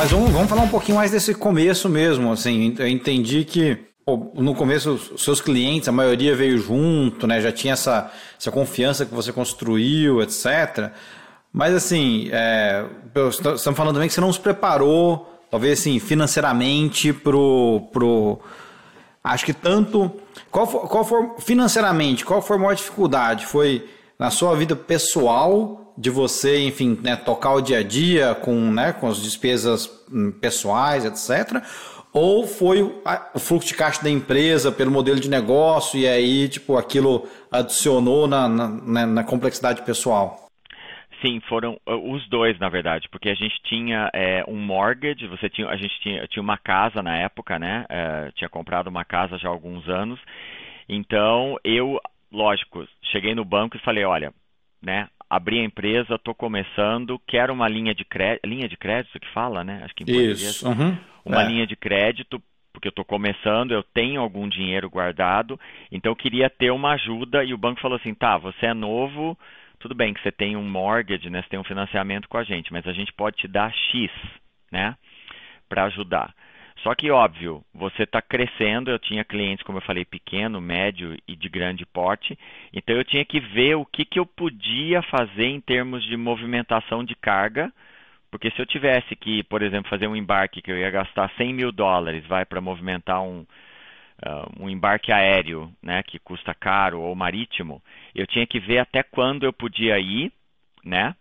mas vamos, vamos falar um pouquinho mais desse começo mesmo. Assim, eu entendi que no começo os seus clientes, a maioria veio junto, né? Já tinha essa, essa confiança que você construiu, etc. Mas assim, é, estamos falando também que você não se preparou, talvez assim, financeiramente pro, pro acho que tanto qual for, qual for financeiramente, qual foi a maior dificuldade? Foi na sua vida pessoal de você, enfim, né, tocar o dia a dia com, né, com as despesas hum, pessoais, etc. Ou foi o fluxo de caixa da empresa pelo modelo de negócio e aí, tipo, aquilo adicionou na, na, né, na complexidade pessoal? Sim, foram uh, os dois, na verdade, porque a gente tinha é, um mortgage, você tinha, a gente tinha, tinha uma casa na época, né? É, tinha comprado uma casa já há alguns anos. Então, eu, lógico, cheguei no banco e falei, olha, né? Abri a empresa, estou começando, quero uma linha de crédito, linha de crédito que fala, né? Acho que em Isso. Uhum. Uma é. linha de crédito porque eu estou começando, eu tenho algum dinheiro guardado, então eu queria ter uma ajuda e o banco falou assim, tá, você é novo, tudo bem que você tem um mortgage, né, você tem um financiamento com a gente, mas a gente pode te dar X, né, para ajudar. Só que, óbvio, você está crescendo. Eu tinha clientes, como eu falei, pequeno, médio e de grande porte. Então, eu tinha que ver o que, que eu podia fazer em termos de movimentação de carga. Porque se eu tivesse que, por exemplo, fazer um embarque que eu ia gastar 100 mil dólares, vai para movimentar um, uh, um embarque aéreo, né, que custa caro, ou marítimo, eu tinha que ver até quando eu podia ir, né,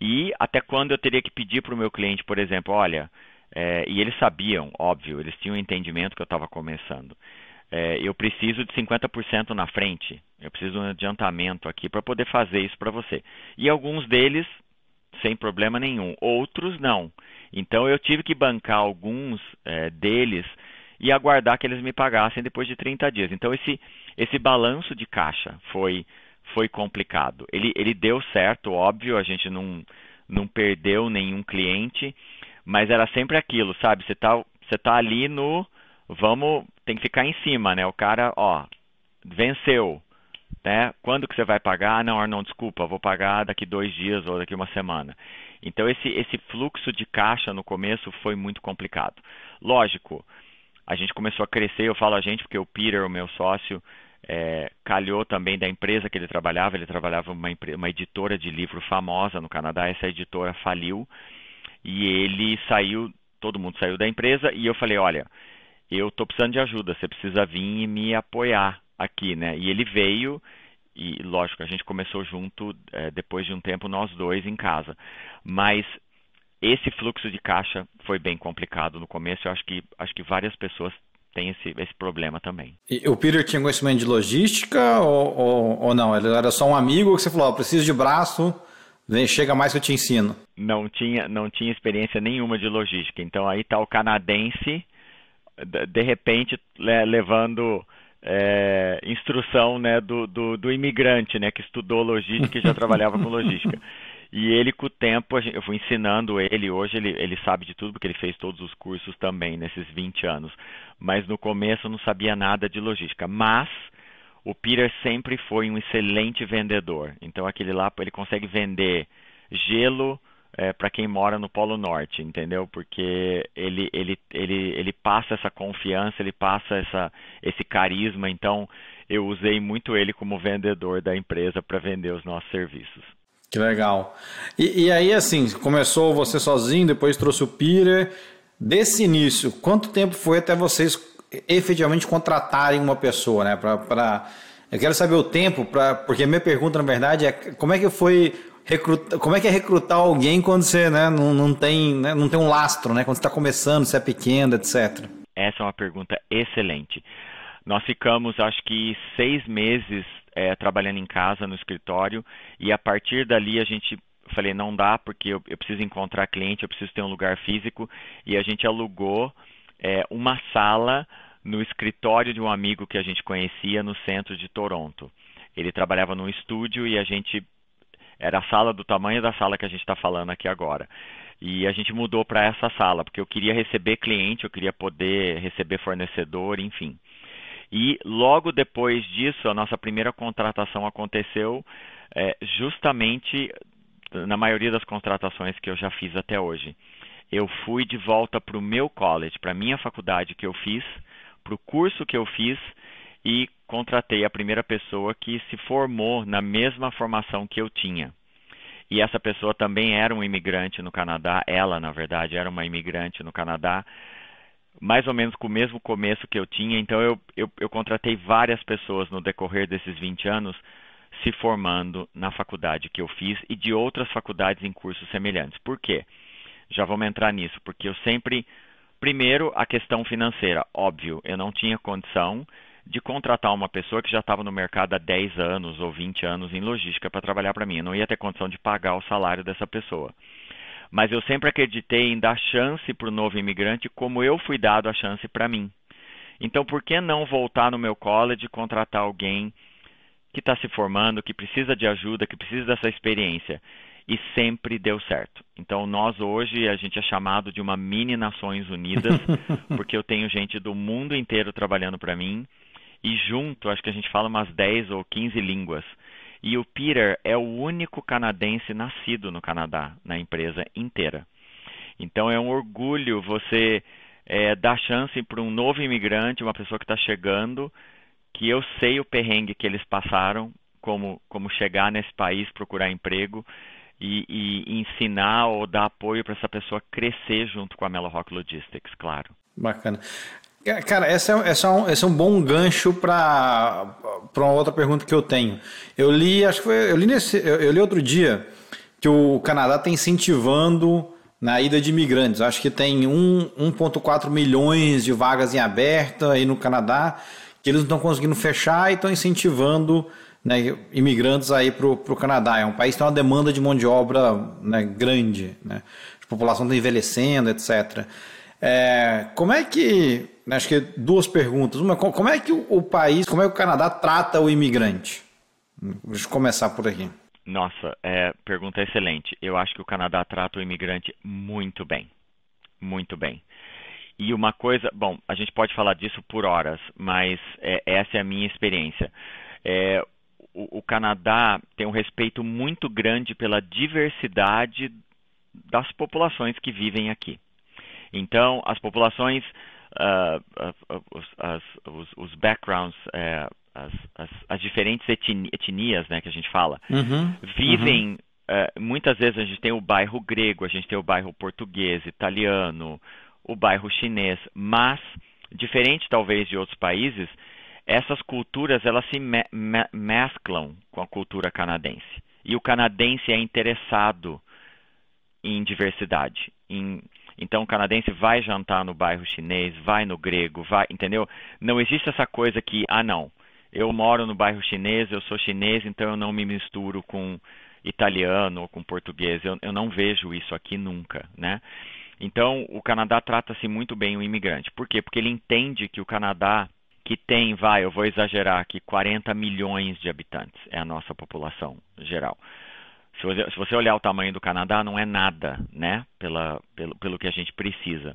e até quando eu teria que pedir para o meu cliente, por exemplo, olha, é, e eles sabiam, óbvio, eles tinham um entendimento que eu estava começando. É, eu preciso de 50% na frente, eu preciso de um adiantamento aqui para poder fazer isso para você. E alguns deles, sem problema nenhum, outros não. Então eu tive que bancar alguns é, deles e aguardar que eles me pagassem depois de 30 dias. Então esse, esse balanço de caixa foi, foi complicado. Ele, ele deu certo, óbvio, a gente não, não perdeu nenhum cliente, mas era sempre aquilo, sabe? Você está você tá ali no vamos, tem que ficar em cima, né? O cara, ó, venceu, né? Quando que você vai pagar? Ah, não, não, desculpa, vou pagar daqui dois dias ou daqui uma semana. Então esse esse fluxo de caixa no começo foi muito complicado. Lógico, a gente começou a crescer, eu falo a gente porque o Peter, o meu sócio, é, calhou também da empresa que ele trabalhava, ele trabalhava uma, uma editora de livro famosa no Canadá, essa editora faliu e ele saiu, todo mundo saiu da empresa e eu falei, olha, eu estou precisando de ajuda, você precisa vir e me apoiar aqui, né? E ele veio e lógico a gente começou junto é, depois de um tempo nós dois em casa, mas esse fluxo de caixa foi bem complicado no começo. Eu acho que, acho que várias pessoas têm esse, esse problema também. E o Peter tinha conhecimento de logística ou, ou, ou não? Ele era só um amigo que você falou, oh, preciso de braço, vem, chega mais que eu te ensino. Não tinha, não tinha experiência nenhuma de logística. Então aí está o canadense, de repente, levando é, instrução né, do, do, do, imigrante né, que estudou logística e já trabalhava com logística. E ele, com o tempo, eu fui ensinando ele. Hoje ele, ele sabe de tudo, porque ele fez todos os cursos também nesses 20 anos. Mas no começo eu não sabia nada de logística. Mas o Peter sempre foi um excelente vendedor. Então aquele lá, ele consegue vender gelo é, para quem mora no Polo Norte, entendeu? Porque ele, ele, ele, ele passa essa confiança, ele passa essa, esse carisma. Então eu usei muito ele como vendedor da empresa para vender os nossos serviços. Que legal. E, e, aí, assim, começou você sozinho, depois trouxe o Peter. Desse início, quanto tempo foi até vocês efetivamente contratarem uma pessoa, né? Pra, pra... Eu quero saber o tempo, pra... porque a minha pergunta, na verdade, é como é que foi recrutar, como é que é recrutar alguém quando você né, não, não, tem, né, não tem um lastro, né? Quando você está começando, você é pequeno, etc. Essa é uma pergunta excelente. Nós ficamos, acho que, seis meses é, trabalhando em casa, no escritório, e a partir dali a gente falei, não dá, porque eu, eu preciso encontrar cliente, eu preciso ter um lugar físico, e a gente alugou é, uma sala no escritório de um amigo que a gente conhecia no centro de Toronto. Ele trabalhava num estúdio e a gente era a sala do tamanho da sala que a gente está falando aqui agora. E a gente mudou para essa sala, porque eu queria receber cliente, eu queria poder receber fornecedor, enfim. E logo depois disso, a nossa primeira contratação aconteceu é, justamente na maioria das contratações que eu já fiz até hoje. eu fui de volta para o meu college, para a minha faculdade que eu fiz, para o curso que eu fiz e contratei a primeira pessoa que se formou na mesma formação que eu tinha. E essa pessoa também era um imigrante no Canadá, ela, na verdade, era uma imigrante no Canadá, mais ou menos com o mesmo começo que eu tinha. Então, eu, eu, eu contratei várias pessoas no decorrer desses 20 anos se formando na faculdade que eu fiz e de outras faculdades em cursos semelhantes. Por quê? Já vamos entrar nisso, porque eu sempre. Primeiro, a questão financeira. Óbvio, eu não tinha condição de contratar uma pessoa que já estava no mercado há 10 anos ou 20 anos em logística para trabalhar para mim. Eu não ia ter condição de pagar o salário dessa pessoa. Mas eu sempre acreditei em dar chance para o novo imigrante como eu fui dado a chance para mim. Então, por que não voltar no meu college e contratar alguém que está se formando, que precisa de ajuda, que precisa dessa experiência? E sempre deu certo. Então nós hoje a gente é chamado de uma mini Nações Unidas, porque eu tenho gente do mundo inteiro trabalhando para mim e junto acho que a gente fala umas 10 ou 15 línguas. E o Peter é o único canadense nascido no Canadá, na empresa inteira. Então é um orgulho você é, dar chance para um novo imigrante, uma pessoa que está chegando, que eu sei o perrengue que eles passaram, como, como chegar nesse país, procurar emprego e, e ensinar ou dar apoio para essa pessoa crescer junto com a Melo Rock Logistics, claro. Bacana. Cara, essa é, essa é, um, esse é um bom gancho para uma outra pergunta que eu tenho. Eu li, acho que foi, eu li, nesse, eu li outro dia que o Canadá está incentivando na ida de imigrantes. Acho que tem 1,4 milhões de vagas em aberta aí no Canadá que eles não estão conseguindo fechar e estão incentivando né, imigrantes aí para o Canadá. É um país que tem uma demanda de mão de obra né, grande, né? a população está envelhecendo, etc. É, como é que, né, acho que duas perguntas. Uma, como é que o, o país, como é que o Canadá trata o imigrante? Deixa eu começar por aqui. Nossa, é, pergunta excelente. Eu acho que o Canadá trata o imigrante muito bem. Muito bem. E uma coisa, bom, a gente pode falar disso por horas, mas é, essa é a minha experiência. É, o, o Canadá tem um respeito muito grande pela diversidade das populações que vivem aqui. Então, as populações, uh, uh, os, as, os, os, backgrounds, uh, as, as, as, diferentes etnias né, que a gente fala, uhum, vivem. Uhum. muitas vezes a gente tem o bairro grego, a gente tem o bairro português, italiano, o bairro chinês, mas, diferente talvez de outros países, essas culturas elas se me me mesclam com a cultura canadense. E o canadense é interessado em diversidade. Em, então o canadense vai jantar no bairro chinês, vai no grego, vai, entendeu? Não existe essa coisa que, ah não, eu moro no bairro chinês, eu sou chinês, então eu não me misturo com italiano ou com português. Eu, eu não vejo isso aqui nunca, né? Então o Canadá trata-se muito bem o imigrante. Por quê? Porque ele entende que o Canadá que tem, vai, eu vou exagerar aqui, 40 milhões de habitantes, é a nossa população geral. Se você, se você olhar o tamanho do Canadá, não é nada, né, pela, pelo, pelo que a gente precisa.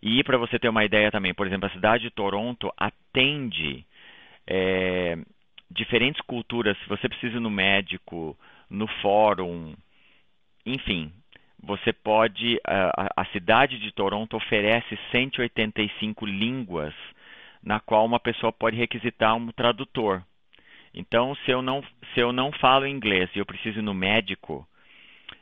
E para você ter uma ideia também, por exemplo, a cidade de Toronto atende é, diferentes culturas. Se você precisa ir no médico, no fórum, enfim, você pode. A, a cidade de Toronto oferece 185 línguas na qual uma pessoa pode requisitar um tradutor. Então, se eu não, se eu não falo inglês e eu preciso ir no médico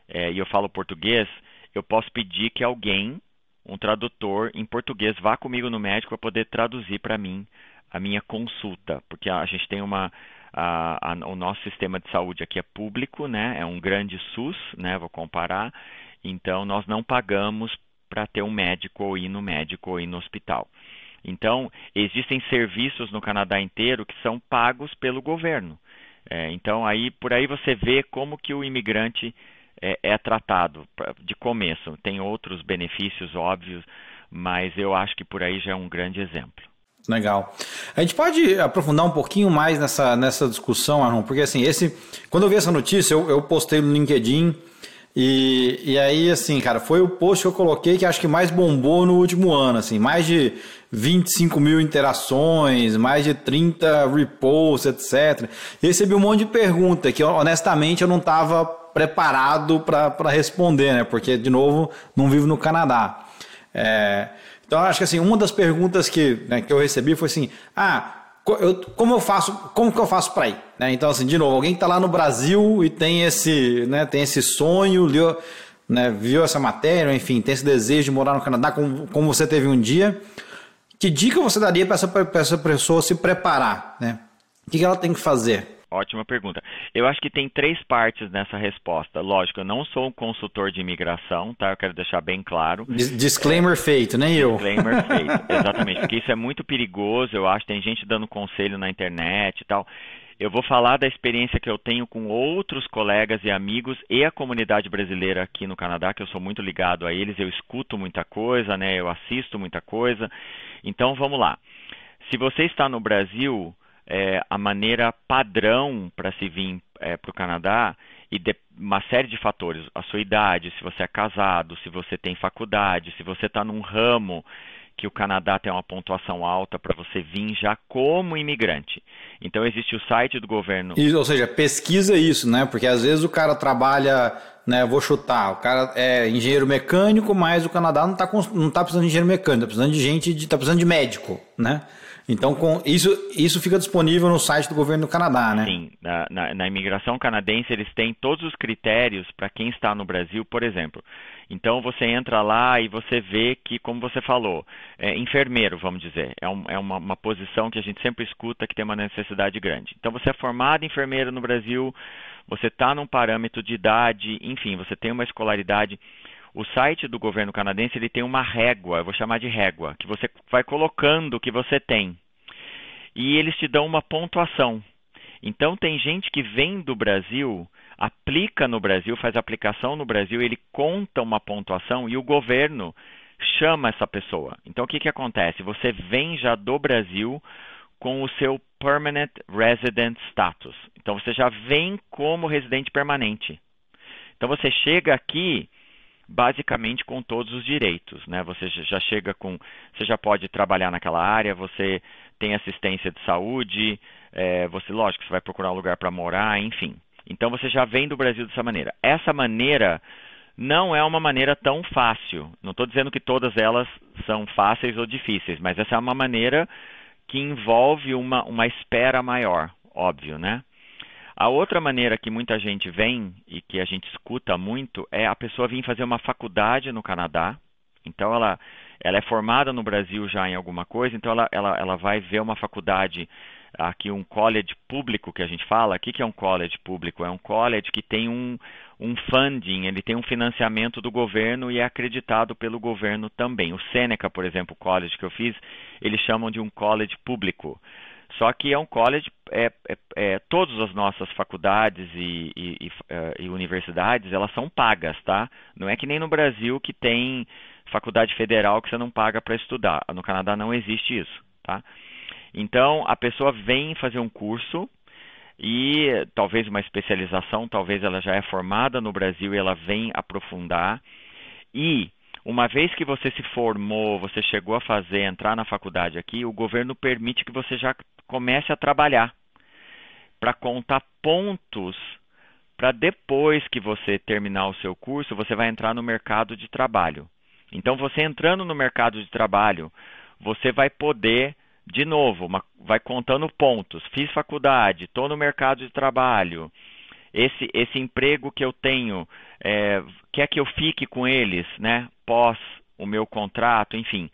é, e eu falo português, eu posso pedir que alguém, um tradutor em português, vá comigo no médico para poder traduzir para mim a minha consulta, porque a gente tem uma a, a, o nosso sistema de saúde aqui é público, né? É um grande SUS, né? Vou comparar. Então nós não pagamos para ter um médico ou ir no médico ou ir no hospital. Então, existem serviços no Canadá inteiro que são pagos pelo governo. É, então, aí por aí você vê como que o imigrante é, é tratado de começo. Tem outros benefícios óbvios, mas eu acho que por aí já é um grande exemplo. Legal. A gente pode aprofundar um pouquinho mais nessa, nessa discussão, Arnon, porque assim, esse, quando eu vi essa notícia, eu, eu postei no LinkedIn e, e aí, assim, cara, foi o post que eu coloquei que acho que mais bombou no último ano, assim, mais de 25 mil interações, mais de 30 reposts, etc. E recebi um monte de pergunta que, honestamente, eu não estava preparado para responder, né? Porque, de novo, não vivo no Canadá. É, então, acho que assim, uma das perguntas que, né, que eu recebi foi assim: ah, eu, como eu faço, como que eu faço para ir? Né? Então, assim, de novo, alguém que está lá no Brasil e tem esse, né, tem esse sonho, leu, né, viu essa matéria, enfim, tem esse desejo de morar no Canadá, como, como você teve um dia. Que dica você daria para essa, essa pessoa se preparar? Né? O que, que ela tem que fazer? Ótima pergunta. Eu acho que tem três partes nessa resposta. Lógico, eu não sou um consultor de imigração, tá? Eu quero deixar bem claro. Disclaimer é, feito, nem eu. Disclaimer feito, exatamente. Porque isso é muito perigoso, eu acho. Tem gente dando conselho na internet e tal. Eu vou falar da experiência que eu tenho com outros colegas e amigos e a comunidade brasileira aqui no Canadá, que eu sou muito ligado a eles, eu escuto muita coisa, né? Eu assisto muita coisa. Então, vamos lá. Se você está no Brasil, é, a maneira padrão para se vir é, para o Canadá e de, uma série de fatores, a sua idade, se você é casado, se você tem faculdade, se você está num ramo que o Canadá tem uma pontuação alta para você vir já como imigrante. Então existe o site do governo. Ou seja, pesquisa isso, né? Porque às vezes o cara trabalha, né? Vou chutar, o cara é engenheiro mecânico, mas o Canadá não está não tá precisando de engenheiro mecânico, está precisando de gente, está precisando de médico, né? Então, com isso, isso fica disponível no site do governo do Canadá, né? Sim, na, na, na imigração canadense eles têm todos os critérios para quem está no Brasil, por exemplo. Então você entra lá e você vê que, como você falou, é enfermeiro, vamos dizer, é, um, é uma, uma, posição que a gente sempre escuta que tem uma necessidade grande. Então você é formado enfermeiro no Brasil, você está num parâmetro de idade, enfim, você tem uma escolaridade. O site do governo canadense ele tem uma régua, eu vou chamar de régua, que você vai colocando o que você tem. E eles te dão uma pontuação. Então tem gente que vem do Brasil, aplica no Brasil, faz aplicação no Brasil, ele conta uma pontuação e o governo chama essa pessoa. Então o que, que acontece? Você vem já do Brasil com o seu Permanent Resident Status. Então você já vem como residente permanente. Então você chega aqui basicamente com todos os direitos, né? Você já chega com, você já pode trabalhar naquela área, você tem assistência de saúde, é, você, lógico, você vai procurar um lugar para morar, enfim. Então você já vem do Brasil dessa maneira. Essa maneira não é uma maneira tão fácil. Não estou dizendo que todas elas são fáceis ou difíceis, mas essa é uma maneira que envolve uma, uma espera maior, óbvio, né? A outra maneira que muita gente vem e que a gente escuta muito é a pessoa vir fazer uma faculdade no Canadá. Então ela, ela é formada no Brasil já em alguma coisa, então ela, ela, ela vai ver uma faculdade aqui um college público que a gente fala. O que, é um college público? É um college que tem um, um funding, ele tem um financiamento do governo e é acreditado pelo governo também. O Seneca, por exemplo, o college que eu fiz, eles chamam de um college público. Só que é um college, é, é, é todas as nossas faculdades e, e, e, é, e, universidades, elas são pagas, tá? Não é que nem no Brasil que tem faculdade federal que você não paga para estudar. No Canadá não existe isso, tá? Então, a pessoa vem fazer um curso e talvez uma especialização, talvez ela já é formada no Brasil e ela vem aprofundar. E uma vez que você se formou, você chegou a fazer, entrar na faculdade aqui, o governo permite que você já comece a trabalhar para contar pontos para depois que você terminar o seu curso, você vai entrar no mercado de trabalho. Então, você entrando no mercado de trabalho, você vai poder, de novo, uma, vai contando pontos. Fiz faculdade, estou no mercado de trabalho. Esse, esse emprego que eu tenho, é, quer que eu fique com eles, né? Pós o meu contrato, enfim.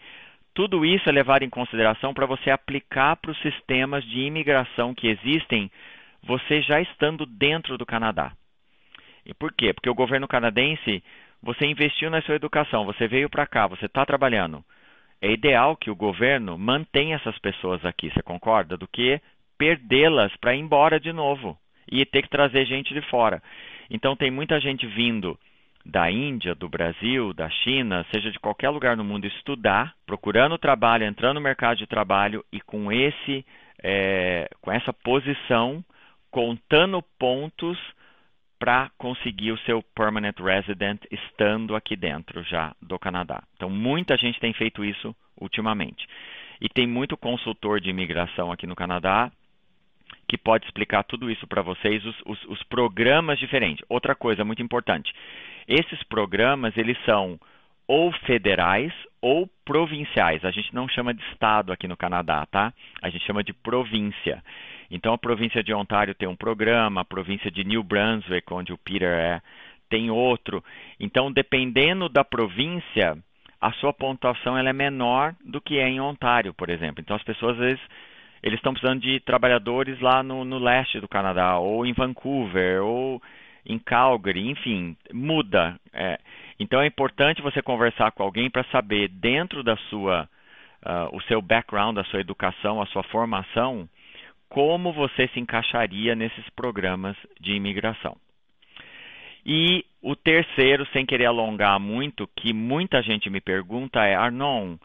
Tudo isso é levado em consideração para você aplicar para os sistemas de imigração que existem, você já estando dentro do Canadá. E por quê? Porque o governo canadense, você investiu na sua educação, você veio para cá, você está trabalhando. É ideal que o governo mantenha essas pessoas aqui, você concorda? Do que perdê-las para ir embora de novo e ter que trazer gente de fora. Então tem muita gente vindo da Índia, do Brasil, da China, seja de qualquer lugar no mundo, estudar, procurando trabalho, entrando no mercado de trabalho e com esse, é, com essa posição, contando pontos para conseguir o seu permanent resident estando aqui dentro já do Canadá. Então muita gente tem feito isso ultimamente. E tem muito consultor de imigração aqui no Canadá que pode explicar tudo isso para vocês, os, os, os, programas diferentes. Outra coisa muito importante, esses programas eles são ou federais ou provinciais. A gente não chama de estado aqui no Canadá, tá? A gente chama de província. Então a província de Ontário tem um programa, a província de New Brunswick, onde o Peter é, tem outro. Então, dependendo da província, a sua pontuação ela é menor do que é em Ontário, por exemplo. Então as pessoas às vezes eles estão precisando de trabalhadores lá no, no leste do Canadá, ou em Vancouver, ou em Calgary, enfim, muda. É. Então é importante você conversar com alguém para saber dentro da sua, uh, o seu background, a sua educação, a sua formação, como você se encaixaria nesses programas de imigração. E o terceiro, sem querer alongar muito, que muita gente me pergunta é, Arnon,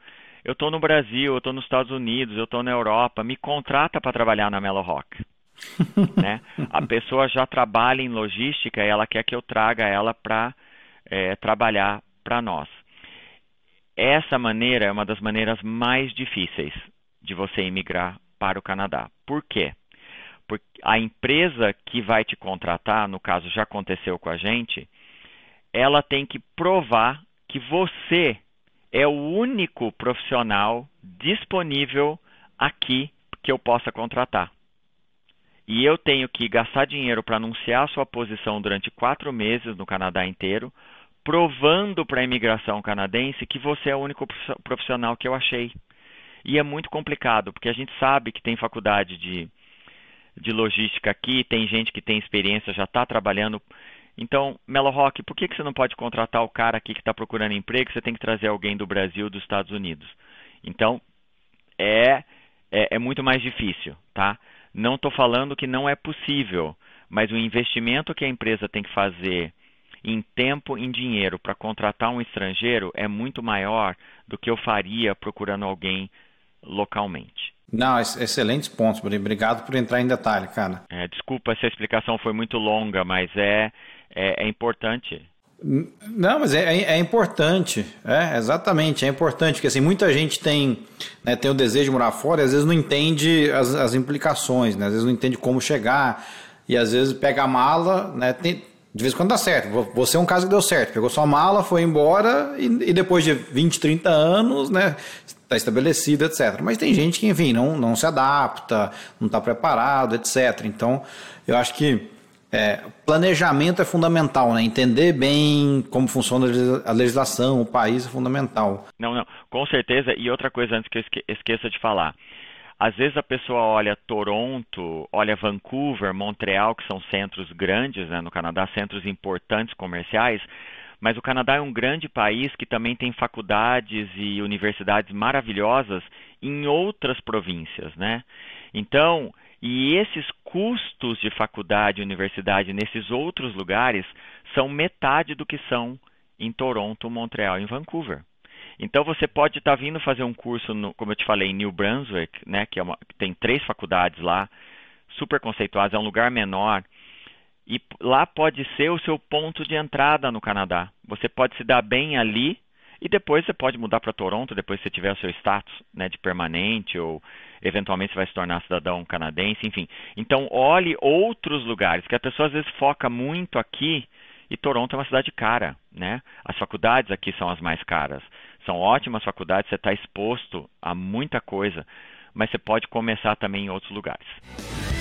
eu estou no Brasil, eu estou nos Estados Unidos, eu estou na Europa, me contrata para trabalhar na Melo Rock. né? A pessoa já trabalha em logística e ela quer que eu traga ela para é, trabalhar para nós. Essa maneira é uma das maneiras mais difíceis de você emigrar para o Canadá. Por quê? Porque a empresa que vai te contratar, no caso já aconteceu com a gente, ela tem que provar que você é o único profissional disponível aqui que eu possa contratar. E eu tenho que gastar dinheiro para anunciar a sua posição durante quatro meses no Canadá inteiro, provando para a imigração canadense que você é o único profissional que eu achei. E é muito complicado, porque a gente sabe que tem faculdade de de logística aqui, tem gente que tem experiência, já está trabalhando. Então, Melo Rock, por que, que você não pode contratar o cara aqui que está procurando emprego? Você tem que trazer alguém do Brasil, dos Estados Unidos. Então, é, é, é muito mais difícil, tá? Não estou falando que não é possível, mas o investimento que a empresa tem que fazer em tempo, em dinheiro, para contratar um estrangeiro é muito maior do que eu faria procurando alguém localmente. Não, excelentes pontos, Obrigado por entrar em detalhe, cara. É, desculpa se a explicação foi muito longa, mas é, é, é importante. Não, mas é, é, é, importante, é, exatamente, é importante, porque assim, muita gente tem, né, tem o desejo de morar fora e às vezes não entende as, as implicações, né, às vezes não entende como chegar, e às vezes pega a mala, né, tem, de vez em quando dá certo. Você é um caso que deu certo. Pegou sua mala, foi embora e, e depois de 20, 30 anos, né? Está estabelecido, etc. Mas tem gente que, enfim, não, não se adapta, não está preparado, etc. Então, eu acho que é, planejamento é fundamental, né? Entender bem como funciona a legislação, o país é fundamental. Não, não, com certeza. E outra coisa antes que eu esqueça de falar. Às vezes a pessoa olha Toronto, olha Vancouver, Montreal, que são centros grandes né, no Canadá, centros importantes comerciais, mas o Canadá é um grande país que também tem faculdades e universidades maravilhosas em outras províncias, né? Então, e esses custos de faculdade e universidade nesses outros lugares são metade do que são em Toronto, Montreal e Vancouver. Então você pode estar tá vindo fazer um curso, no, como eu te falei, em New Brunswick, né, que é uma, tem três faculdades lá, super conceituadas, é um lugar menor. E lá pode ser o seu ponto de entrada no Canadá. Você pode se dar bem ali e depois você pode mudar para Toronto, depois que você tiver o seu status né, de permanente ou eventualmente você vai se tornar cidadão canadense, enfim. Então olhe outros lugares, que a pessoa às vezes foca muito aqui e Toronto é uma cidade cara, né? As faculdades aqui são as mais caras. São ótimas faculdades, você está exposto a muita coisa, mas você pode começar também em outros lugares.